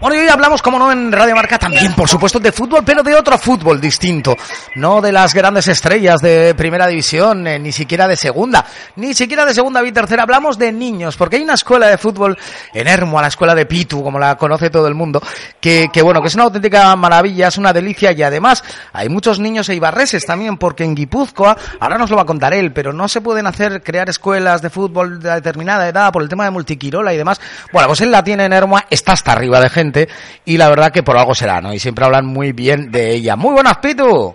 Bueno, y hoy hablamos, como no, en Radio Marca también, por supuesto, de fútbol, pero de otro fútbol distinto. No de las grandes estrellas de primera división, eh, ni siquiera de segunda, ni siquiera de segunda y tercera. Hablamos de niños, porque hay una escuela de fútbol en Hermo, la escuela de Pitu, como la conoce todo el mundo, que, que bueno, que es una auténtica maravilla, es una delicia y además hay muchos niños eibarreses también, porque en Guipúzcoa, ahora nos lo va a contar él, pero no se pueden hacer, crear escuelas de fútbol de determinada edad por el tema de multiquirola y demás. Bueno, pues él la tiene en Hermo, está hasta arriba de gente y la verdad que por algo será, ¿no? Y siempre hablan muy bien de ella. Muy buenas, Pitu.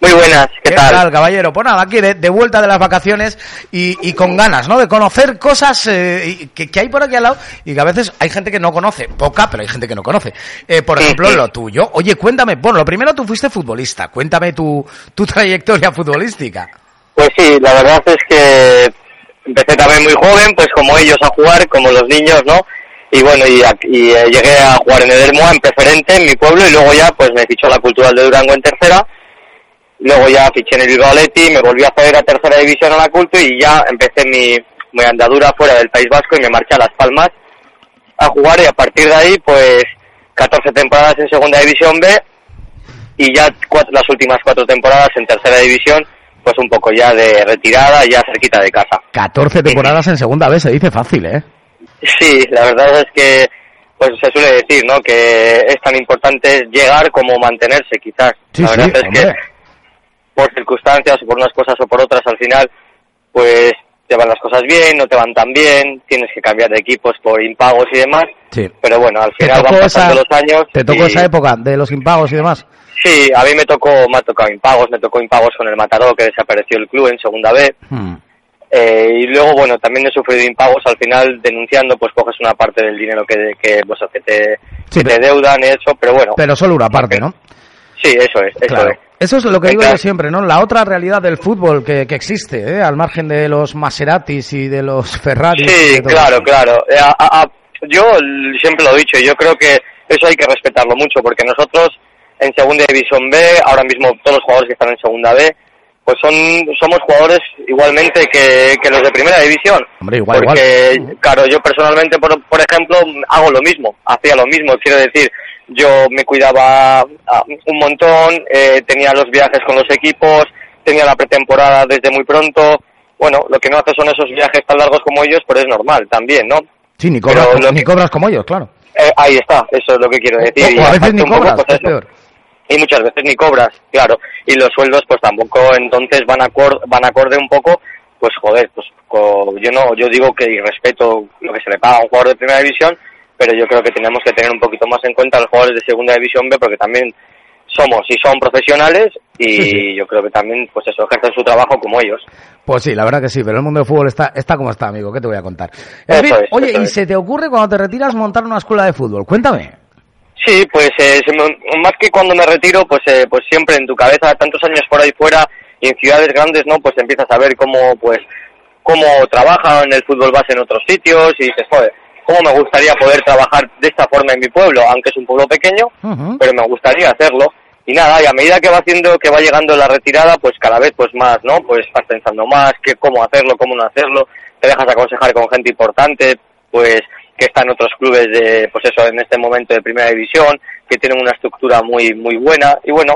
Muy buenas, ¿qué, ¿Qué tal? caballero? Pues nada, aquí de, de vuelta de las vacaciones y, y con ganas, ¿no? De conocer cosas eh, que, que hay por aquí al lado y que a veces hay gente que no conoce, poca, pero hay gente que no conoce. Eh, por Sí, ejemplo, sí. lo tuyo. Oye, cuéntame, bueno, lo primero tú fuiste futbolista, cuéntame tu, tu trayectoria futbolística. Pues sí, la verdad es que empecé también muy joven, pues como ellos a jugar, como los niños, ¿no? Y bueno, y, a- y, eh, llegué a jugar en el Hermoa, en preferente, en mi pueblo, y luego ya pues me fichó la Cultural de Durango en tercera. Luego ya fiché en el Bilbao me volví a hacer a tercera división a la Culto y ya empecé mi, mi andadura fuera del País Vasco y me marché a Las Palmas a jugar y a partir de ahí pues 14 temporadas en segunda división B y ya cuat- las últimas cuatro temporadas en tercera división pues un poco ya de retirada ya cerquita de casa 14 temporadas en segunda vez, se dice fácil, ¿eh? Sí la verdad es que pues se suele decir no que es tan importante llegar como mantenerse quizás Sí, la sí, verdad es hombre. que por circunstancias o por unas cosas o por otras al final pues te van las cosas bien no te van tan bien tienes que cambiar de equipos por impagos y demás Sí. pero bueno al ¿Te final van pasando esa, los años ¿Te tocó y- esa época de los impagos y demás? Sí, a mí me tocó, me ha tocado impagos, me tocó impagos con el Matador que desapareció el club en segunda B. Hmm. Eh, y luego, bueno, también he sufrido impagos al final denunciando, pues coges una parte del dinero que, que, pues, que te, Sí, que te deudan, eso, pero bueno. Pero solo una parte, ¿no? Sí, eso es, eso Claro. es. Eso es lo que digo yo siempre, ¿no? La otra realidad del fútbol que, que existe, ¿eh? Al margen de los Maseratis y de los Ferraris. Sí, claro, eso. claro. Eh, a- a- a- yo siempre lo he dicho, yo creo que eso hay que respetarlo mucho, porque nosotros en segunda división B, ahora mismo todos los jugadores que están en segunda B, pues son somos jugadores igualmente que, que los de primera división. Hombre, igual, porque, igual. claro, yo personalmente, por, por ejemplo, hago lo mismo, hacía lo mismo, quiero decir, yo me cuidaba ah, un montón, eh, tenía los viajes con los equipos, tenía la pretemporada desde muy pronto, bueno, lo que no hace son esos viajes tan largos como ellos, pero es normal también, ¿no? Sí, ni cobras, Pero como- lo ni que- cobras como ellos, claro. Eh, ahí está, eso es lo que quiero decir. O- o a veces ni un poco, cobras, pues, es peor. Y muchas veces ni cobras, claro. Y los sueldos, pues tampoco, entonces van acorde, van acorde un poco, pues joder, pues co- yo no, yo digo que y respeto lo que se le paga a un jugador de primera división, pero yo creo que tenemos que tener un poquito más en cuenta a los jugadores de segunda división B, porque también somos y son profesionales y Sí, sí. yo creo que también, pues eso, ejercen su trabajo como ellos. Pues sí, la verdad que sí, pero el mundo del fútbol está, está como está, amigo, ¿qué te voy a contar? En Eso fin, es, oye, ¿y es. se te ocurre cuando te retiras montar una escuela de fútbol? Cuéntame. Sí, pues eh, más que cuando me retiro, pues eh, pues siempre en tu cabeza, tantos años por ahí fuera y en ciudades grandes, ¿no? Pues empiezas a ver cómo, pues, cómo trabajan el fútbol base en otros sitios y dices, joder, cómo me gustaría poder trabajar de esta forma en mi pueblo, aunque es un pueblo pequeño, pero me gustaría hacerlo. Y nada, y a medida que va haciendo, que va llegando la retirada, pues cada vez pues más, ¿no? Pues vas pensando más, que cómo hacerlo, cómo no hacerlo, te dejas aconsejar con gente importante, pues que está en otros clubes de, pues eso, en este momento de primera división, que tienen una estructura muy, muy buena, y bueno,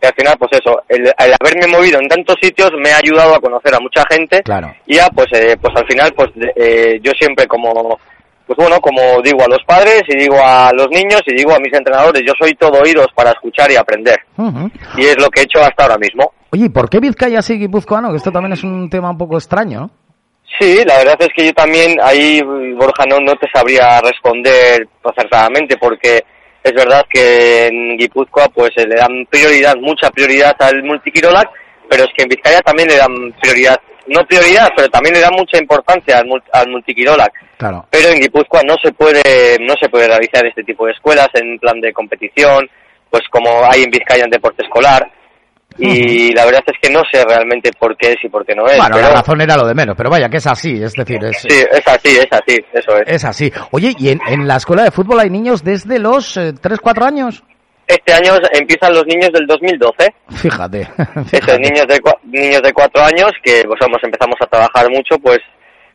que al final, pues eso, el, el haberme movido en tantos sitios me ha ayudado a conocer a mucha gente, Claro. y ya, pues, eh, pues al final, pues de- eh, yo siempre como, pues bueno, como digo a los padres y digo a los niños y digo a mis entrenadores, yo soy todo oídos para escuchar y aprender. Y es lo que he hecho hasta ahora mismo. Oye, ¿y por qué Vizcaya sí guipuzcoano? Que esto también es un tema un poco extraño, ¿no? Sí, la verdad es que yo también ahí, Borja, no, no te sabría responder acertadamente porque es verdad que en Guipúzcoa pues eh, le dan prioridad, mucha prioridad al multiquirolac, pero es que en Vizcaya también le dan prioridad, no prioridad, pero también le dan mucha importancia al, al multiquirolac. Claro. pero en Guipúzcoa no se puede no se puede realizar este tipo de escuelas en plan de competición pues como hay en Vizcaya en deporte escolar y la verdad es que no sé realmente por qué es y por qué no es Bueno, pero la razón era lo de menos, pero vaya, que es así, es decir, es, sí es así es así eso es es así. Oye, ¿y en, en la escuela de fútbol hay niños desde los eh, 3, 4 años? este año empiezan los niños del 2012 Fíjate. esos fíjate. niños de niños de cuatro años que pues vamos empezamos a trabajar mucho pues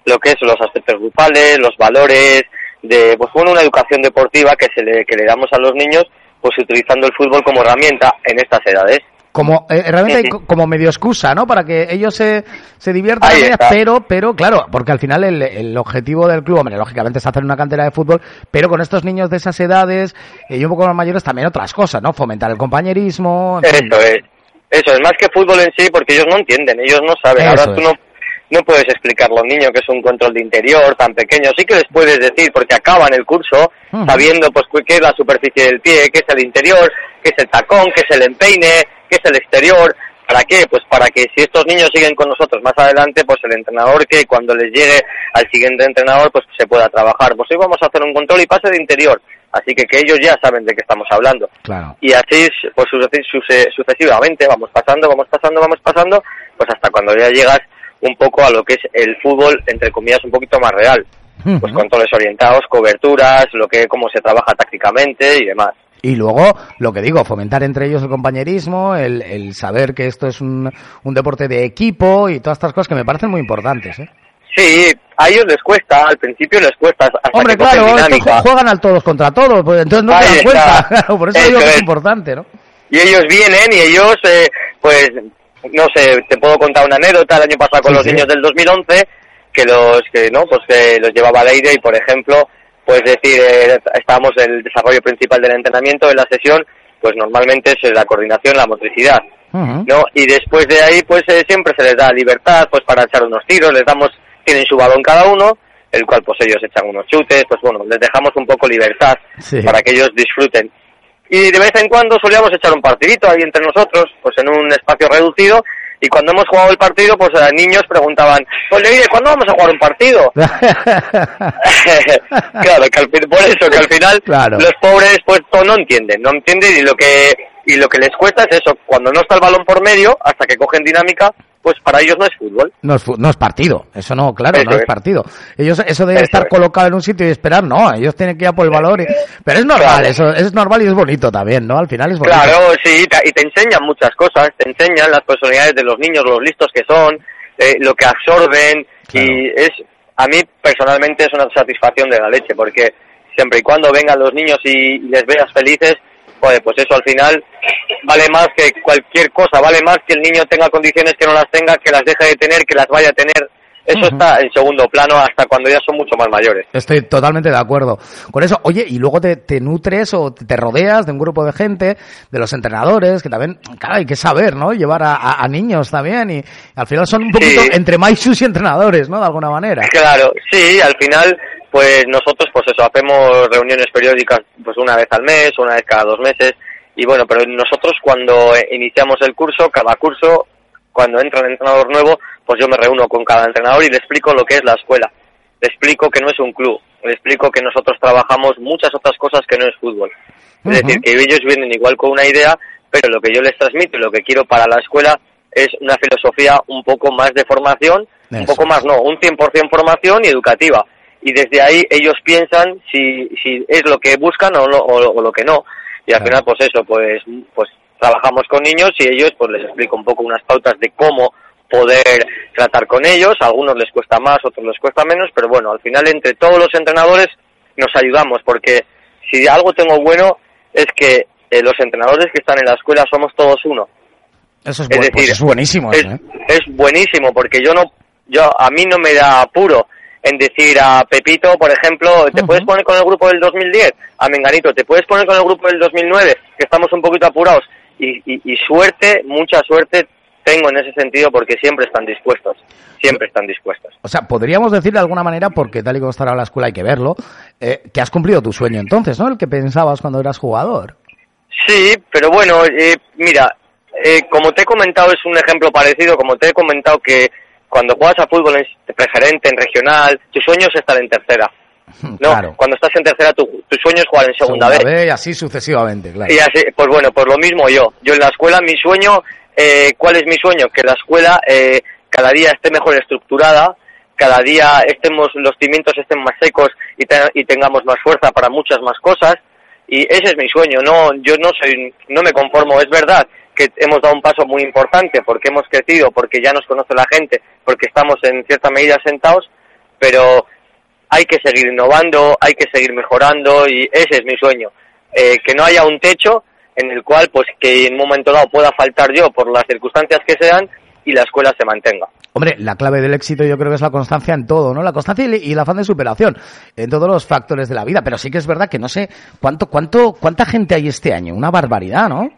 lo que es los aspectos grupales los valores de pues bueno, una educación deportiva que se le, que le damos a los niños pues utilizando el fútbol como herramienta en estas edades como eh, realmente como medio excusa, ¿no? Para que ellos se, se diviertan, pero, pero claro, porque al final el, el, objetivo del club, hombre, lógicamente es hacer una cantera de fútbol, pero con estos niños de esas edades y un poco más mayores también otras cosas, ¿no? Fomentar el compañerismo. Eso es, eso es más que fútbol en sí, porque ellos no entienden, ellos no saben. Ahora tú no no puedes explicar a los niños que es un control de interior tan pequeño. Sí que les puedes decir, porque acaban el curso sabiendo pues qué es la superficie del pie, qué es el interior, qué es el tacón, qué es el empeine, qué es el exterior. ¿Para qué? Pues para que si estos niños siguen con nosotros más adelante, pues el entrenador que cuando les llegue al siguiente entrenador, pues se pueda trabajar. Pues hoy vamos a hacer un control y pase de interior. Así que que ellos ya saben de qué estamos hablando. Claro. Y así, pues sucesivamente, vamos pasando, vamos pasando, vamos pasando, pues hasta cuando ya llegas un poco a lo que es el fútbol, entre comillas, un poquito más real. Pues controles orientados, coberturas, lo que cómo se trabaja tácticamente y demás. Y luego, lo que digo, fomentar entre ellos el compañerismo, el, el saber que esto es un, un, deporte de equipo y todas estas cosas que me parecen muy importantes. ¿eh? Sí, a ellos les cuesta, al principio les cuesta. Hasta Hombre, claro, juegan al todos contra todos, pues entonces no se dan cuenta. por eso, digo que es importante, ¿no? Y ellos vienen y ellos, eh, pues, no sé, te puedo contar una anécdota el año pasado con los niños del 2011 que los que no, pues que los llevaba al aire y por ejemplo, pues decir, eh, estábamos en el desarrollo principal del entrenamiento en la sesión, pues normalmente es la coordinación, la motricidad, ¿no? Y después de ahí, pues eh, siempre se les da libertad, pues para echar unos tiros, les damos, tienen su balón cada uno, el cual pues ellos echan unos chutes, pues bueno, les dejamos un poco libertad para que ellos disfruten y de vez en cuando solíamos echar un partidito ahí entre nosotros, pues en un espacio reducido, y cuando hemos jugado el partido, pues los niños preguntaban, pues le ¿cuándo vamos a jugar un partido? claro, que por eso, que al final los pobres pues no entienden, no entienden y lo que y lo que les cuesta es eso, cuando no está el balón por medio, hasta que cogen dinámica, pues para ellos no es fútbol. No es, no es partido, eso no, claro, no es, partido. Ellos, eso de estar colocado en un sitio y esperar, no, ellos tienen que ir a por el valor. Pero es normal, eso es normal y es bonito también, ¿no? Al final es bonito. Claro, sí, y te enseñan muchas cosas, te enseñan las personalidades de los niños, los listos que son, eh, lo que absorben, y es, a mí personalmente es una satisfacción de la leche, porque siempre y cuando vengan los niños y les veas felices, pues eso al final vale más que cualquier cosa, vale más que el niño tenga condiciones que no las tenga, que las deje de tener, que las vaya a tener. Eso está en segundo plano hasta cuando ya son mucho más mayores. Estoy totalmente de acuerdo con eso. Oye, y luego te, te nutres o te rodeas de un grupo de gente, de los entrenadores, que también, claro, hay que saber, ¿no? Llevar a, niños también y, al final son un poquito entre sus y entrenadores, ¿no? De alguna manera. Claro, sí, al final pues nosotros pues eso hacemos reuniones periódicas pues una vez al mes una vez cada dos meses y bueno pero nosotros cuando iniciamos el curso cada curso cuando entra un entrenador nuevo pues yo me reúno con cada entrenador y le explico lo que es la escuela. Le explico que no es un club le explico que nosotros trabajamos muchas otras cosas que no es fútbol. Es decir que ellos vienen igual con una idea pero lo que yo les transmito y lo que quiero para la escuela es una filosofía un poco más de formación un poco más no un 100% formación y educativa. Y desde ahí ellos piensan si, si es lo que buscan o, lo, o, lo que no. Y al final, pues eso, pues, pues trabajamos con niños y ellos, pues les explico un poco unas pautas de cómo poder tratar con ellos. A algunos les cuesta más, otros les cuesta menos, pero bueno, al final entre todos los entrenadores nos ayudamos, porque si algo tengo bueno es que eh, los entrenadores que están en la escuela somos todos uno. Eso es, pues decir, es buenísimo. Es, ¿eh? es buenísimo porque yo no, yo a mí no me da apuro en decir a Pepito, por ejemplo, ¿te puedes poner con el grupo del 2010? A Menganito, ¿te puedes poner con el grupo del 2009? Que estamos un poquito apurados. Y, y, suerte, mucha suerte tengo en ese sentido porque siempre están dispuestos, siempre están dispuestos. O sea, podríamos decir de alguna manera, porque tal y como estará la escuela hay que verlo, eh, que has cumplido tu sueño entonces, ¿no? El que pensabas cuando eras jugador. Sí, pero bueno, eh, mira, eh, como te he comentado es un ejemplo parecido, como te he comentado que cuando juegas a fútbol en preferente, en regional, tu sueño es estar en tercera. No, cuando estás en tercera, tu, tu sueño es jugar en segunda, vez. Y así sucesivamente, claro. Y así, pues bueno, pues lo mismo yo. Yo en la escuela, mi sueño, eh, ¿cuál es mi sueño? Que la escuela eh, cada día esté mejor estructurada, cada día estemos, los cimientos estén más secos y, y tengamos más fuerza para muchas más cosas. Y ese es mi sueño. No, yo no soy, no me conformo. Es verdad que hemos dado un paso muy importante porque hemos crecido, porque ya nos conoce la gente, porque estamos en cierta medida sentados, pero hay que seguir innovando, hay que seguir mejorando y ese es mi sueño. Eh, que no haya un techo en el cual, pues, que en un momento dado pueda faltar yo por las circunstancias que sean y la escuela se mantenga. Hombre, la clave del éxito yo creo que es la constancia en todo, ¿no? La constancia y el afán de superación en todos los factores de la vida. Pero sí que es verdad que no sé cuánto, cuánto, cuánta gente hay este año. Una barbaridad, ¿no?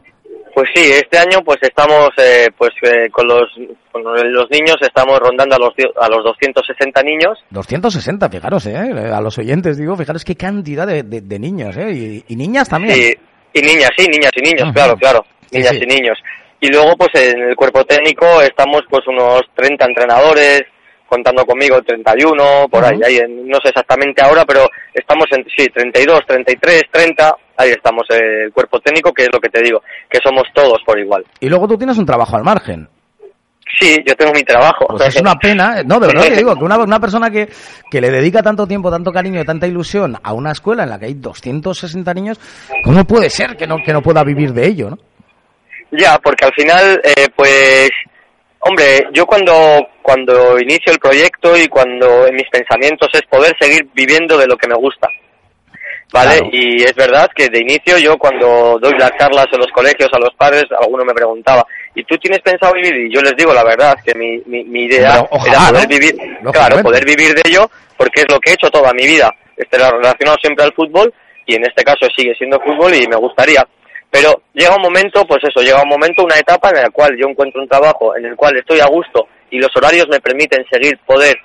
Pues sí, este año pues estamos eh, pues eh, con los con los niños estamos rondando a los a los 260 niños. 260, fijaros, eh, a los oyentes digo, fijaros qué cantidad de, de, niños, eh, y, niñas también. Sí, y niñas, sí, niñas y niños, claro, claro, niñas y niños. Y luego pues en el cuerpo técnico estamos pues unos 30 entrenadores, contando conmigo 31, por ahí, ahí no sé exactamente ahora, pero estamos en, sí, 32, 33, 30, ahí estamos, eh, el cuerpo técnico, que es lo que te digo, que somos todos por igual. Y luego tú tienes un trabajo al margen. Sí, yo tengo mi trabajo. Pues es una pena, no, de verdad que digo, que una, una persona que, que le dedica tanto tiempo, tanto cariño y tanta ilusión a una escuela en la que hay 260 niños, ¿cómo puede ser que no, que no pueda vivir de ello, no? Ya, porque al final, eh, pues Hombre, yo cuando, cuando inicio el proyecto y cuando en mis pensamientos es poder seguir viviendo de lo que me gusta. ¿Vale? Y es verdad que de inicio yo cuando doy las charlas en los colegios a los padres, alguno me preguntaba, ¿y tú tienes pensado vivir? Y yo les digo la verdad, que mi, mi, idea era poder vivir, claro, poder vivir de ello, porque es lo que he hecho toda mi vida. Esté relacionado siempre al fútbol y en este caso sigue siendo fútbol y me gustaría. Pero llega un momento, pues eso, llega un momento, una etapa en la cual yo encuentro un trabajo en el cual estoy a gusto y los horarios me permiten seguir poder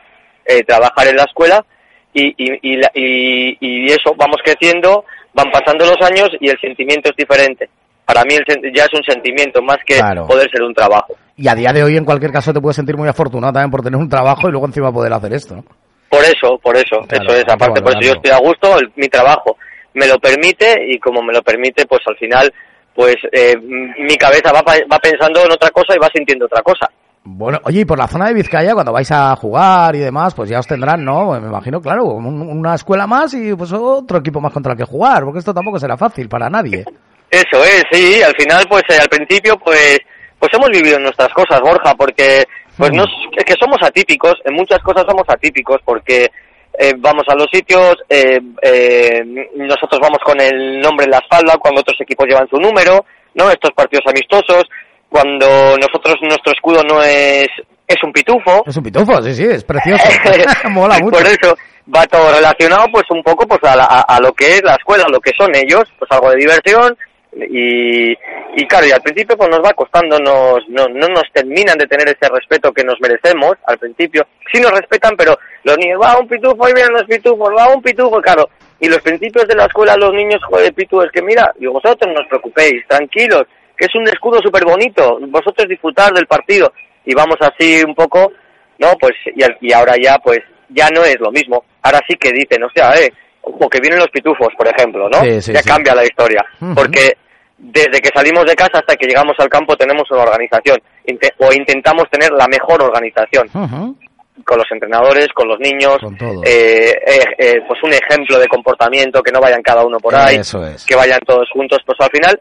eh, trabajar en la escuela y, y, y, eso, vamos creciendo, van pasando los años y el sentimiento es diferente. Para mí ya es un sentimiento más que poder ser un trabajo. Y a día de hoy, en cualquier caso, te puedes sentir muy afortunado también por tener un trabajo y luego encima poder hacer esto. Por eso, por eso, eso es. Aparte, por eso yo estoy a gusto, mi trabajo me lo permite y como me lo permite, pues al final, pues eh, mi cabeza va, va pensando en otra cosa y va sintiendo otra cosa. Bueno, oye, y por la zona de Vizcaya, cuando vais a jugar y demás, pues ya os tendrán, ¿no? Me imagino, claro, una escuela más y pues otro equipo más contra el que jugar, porque esto tampoco será fácil para nadie. Eso es, sí, al final, pues eh, al principio, pues pues hemos vivido nuestras cosas, Borja, porque pues mm. no, es que somos atípicos, en muchas cosas somos atípicos, porque eh, vamos a los sitios, eh, eh, nosotros vamos con el nombre en la espalda cuando otros equipos llevan su número, ¿no? Estos partidos amistosos, cuando nosotros, nuestro escudo no es, es un pitufo. Es un pitufo, sí, sí, es precioso. Mola mucho. Por eso va todo relacionado pues un poco pues a, a, lo que es la escuela, a lo que son ellos, pues algo de diversión, y, y claro, y al principio pues nos va costando, nos, no, no nos terminan de tener ese respeto que nos merecemos al principio. Sí nos respetan, pero los niños, va un pitufo y miren los pitufos, va un pitufo, claro. Y los principios de la escuela, los niños, joder, pitufo, es que mira, y vosotros no os preocupéis, tranquilos, que es un escudo súper bonito, vosotros disfrutar del partido. Y vamos así un poco, ¿no? Pues, y, y ahora ya, pues, ya no es lo mismo. Ahora sí que dicen, o sea, eh, o que vienen los pitufos, por ejemplo, ¿no? ya cambia la historia. Porque desde que salimos de casa hasta que llegamos al campo tenemos una organización. O intentamos tener la mejor organización. Con los entrenadores, con los niños, eh, eh, eh, pues un ejemplo de comportamiento, que no vayan cada uno por ahí, que vayan todos juntos, pues al final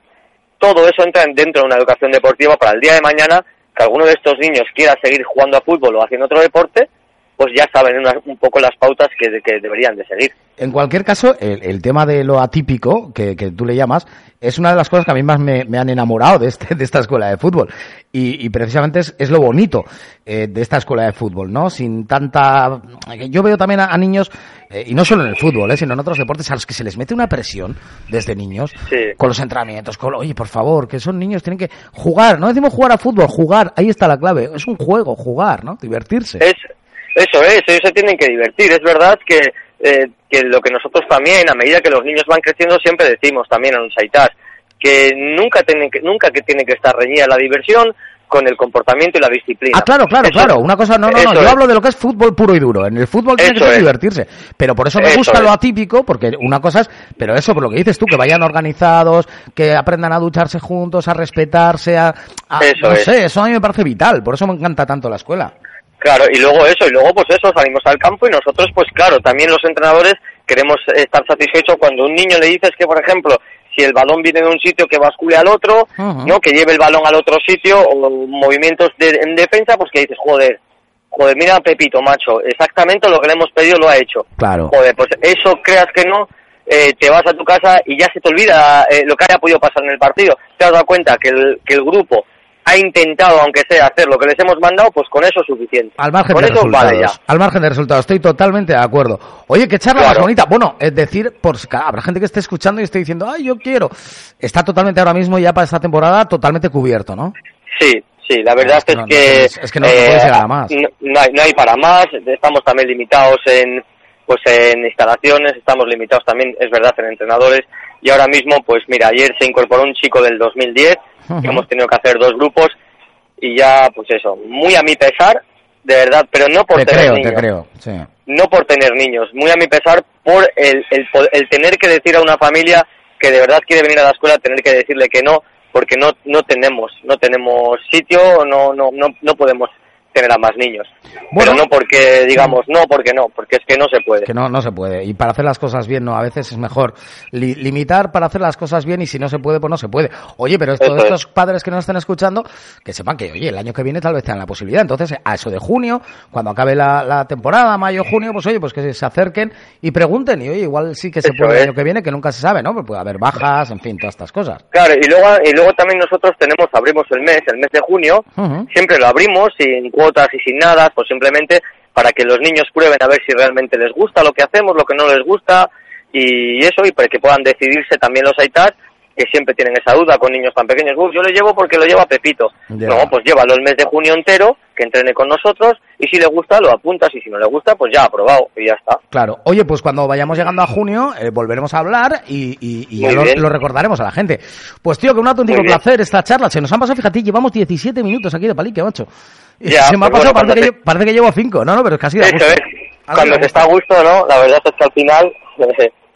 todo eso entra dentro de una educación deportiva para el día de mañana que alguno de estos niños quiera seguir jugando a fútbol o haciendo otro deporte, pues ya saben un poco las pautas que, que, deberían de seguir. En cualquier caso, el, tema de lo atípico, que, que, tú le llamas, es una de las cosas que a mí más me, han enamorado de, este, de esta escuela de fútbol. Y, precisamente es, lo bonito eh, de esta escuela de fútbol, ¿no? Sin tanta... Yo veo también a, niños, eh, y no solo en el fútbol, eh, sino en otros deportes, a los que se les mete una presión desde niños, con los entrenamientos, con, oye, por favor, que son niños, tienen que jugar, no decimos jugar a fútbol, jugar, ahí está la clave, es un juego, jugar, ¿no? Divertirse. Es eso es, ellos se tienen que divertir. Es verdad que, eh, que lo que nosotros también, a medida que los niños van creciendo, siempre decimos también en un Saitas, que nunca, tiene que nunca que tiene que estar reñida la diversión con el comportamiento y la disciplina. Ah, claro, claro, claro. Una cosa, no, no, no. Yo hablo de lo que es fútbol puro y duro. En el fútbol tiene que divertirse. Pero por eso me gusta lo atípico, porque una cosa es, pero eso, por lo que dices tú, que vayan organizados, que aprendan a ducharse juntos, a respetarse, a, eso no sé, eso a mí me parece vital. Por eso me encanta tanto la escuela. Claro, y luego eso, y luego pues eso, salimos al campo y nosotros pues claro, también los entrenadores queremos estar satisfechos cuando un niño le dices que, por ejemplo, si el balón viene de un sitio que bascule al otro, ¿no? Que lleve el balón al otro sitio o movimientos de, en defensa, pues que dices, joder, joder, mira a Pepito, macho, exactamente lo que le hemos pedido lo ha hecho. Claro. Joder, pues eso creas que no, eh, te vas a tu casa y ya se te olvida eh, lo que haya podido pasar en el partido. Te has dado cuenta que el, que el grupo ha intentado, aunque sea, hacer lo que les hemos mandado, pues con eso es suficiente. Al margen con de eso resultados. vale ya. Al margen de resultados, estoy totalmente de acuerdo. Oye, qué charla más Claro. bonita. Bueno, es decir, por habrá gente que esté escuchando y esté diciendo, ay, yo quiero. Está totalmente ahora mismo ya para esta temporada totalmente cubierto, ¿no? Sí, sí, la verdad Es que es, no- que... tienes- es que no- llegar a más. Hay, no hay para más, estamos también limitados en pues en instalaciones, estamos limitados también, es verdad, en entrenadores, y ahora mismo, pues mira, ayer se incorporó un chico del 2010, Hemos tenido que hacer dos grupos, y ya, pues eso, muy a mi pesar, de verdad, pero no por Te tener creo, niños, te creo. Sí. no por tener niños, muy a mi pesar por el, el, el tener que decir a una familia que de verdad quiere venir a la escuela, tener que decirle que no, porque no no tenemos, no tenemos sitio, no no no, no podemos tener a más niños. Bueno. Pero no porque digamos no, porque no, porque es que no se puede. Que no, no se puede. Y para hacer las cosas bien, no, a veces es mejor li- limitar para hacer las cosas bien y si no se puede, pues no se puede. Oye, pero estos, es. padres que nos estén escuchando, que sepan que, oye, el año que viene tal vez tengan la posibilidad. Entonces, a eso de junio, cuando acabe la, la temporada, mayo, junio, pues oye, pues que se acerquen y pregunten. Y oye, igual sí que se Eso puede el año que viene, que nunca se sabe, ¿no? Pues puede haber bajas, en fin, todas estas cosas. Claro, y luego y luego también nosotros tenemos abrimos el mes, el mes de junio, siempre lo abrimos sin y sin nada, pues simplemente para que los niños prueben a ver si realmente les gusta lo que hacemos, lo que no les gusta y eso, y para que puedan decidirse también los aitas que siempre tienen esa duda con niños tan pequeños. "Uf, yo le llevo porque lo lleva Pepito. Ya. No, pues llévalo el mes de junio entero, que entrene con nosotros y si le gusta lo apuntas y si no le gusta pues ya aprobado y ya está. Claro. Oye, pues cuando vayamos llegando a junio, eh, volveremos a hablar y, y- y ya lo, lo recordaremos a la gente. Pues tío, que un auténtico placer esta charla. Se nos han pasado, fíjate, llevamos 17 minutos aquí de palique, macho. Y Ya, se me ha pues pasado, bueno, parece, que, parece llevo 5. No, no, pero es que ha sido Eso es. Cuando se está a gusto, ¿no? La verdad es que al final...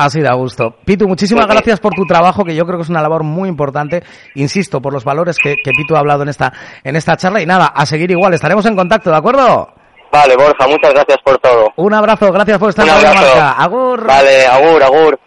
Ha sido a gusto. Pitu, muchísimas Pues gracias por tu trabajo, que yo creo que es una labor muy importante. Insisto, por los valores que, que Pitu ha hablado en esta, en esta charla. Y nada, a seguir igual. Estaremos en contacto, ¿de acuerdo? Vale, Borja, muchas gracias por todo. Un abrazo, gracias por estar en la marca. Agur. Vale, agur, agur.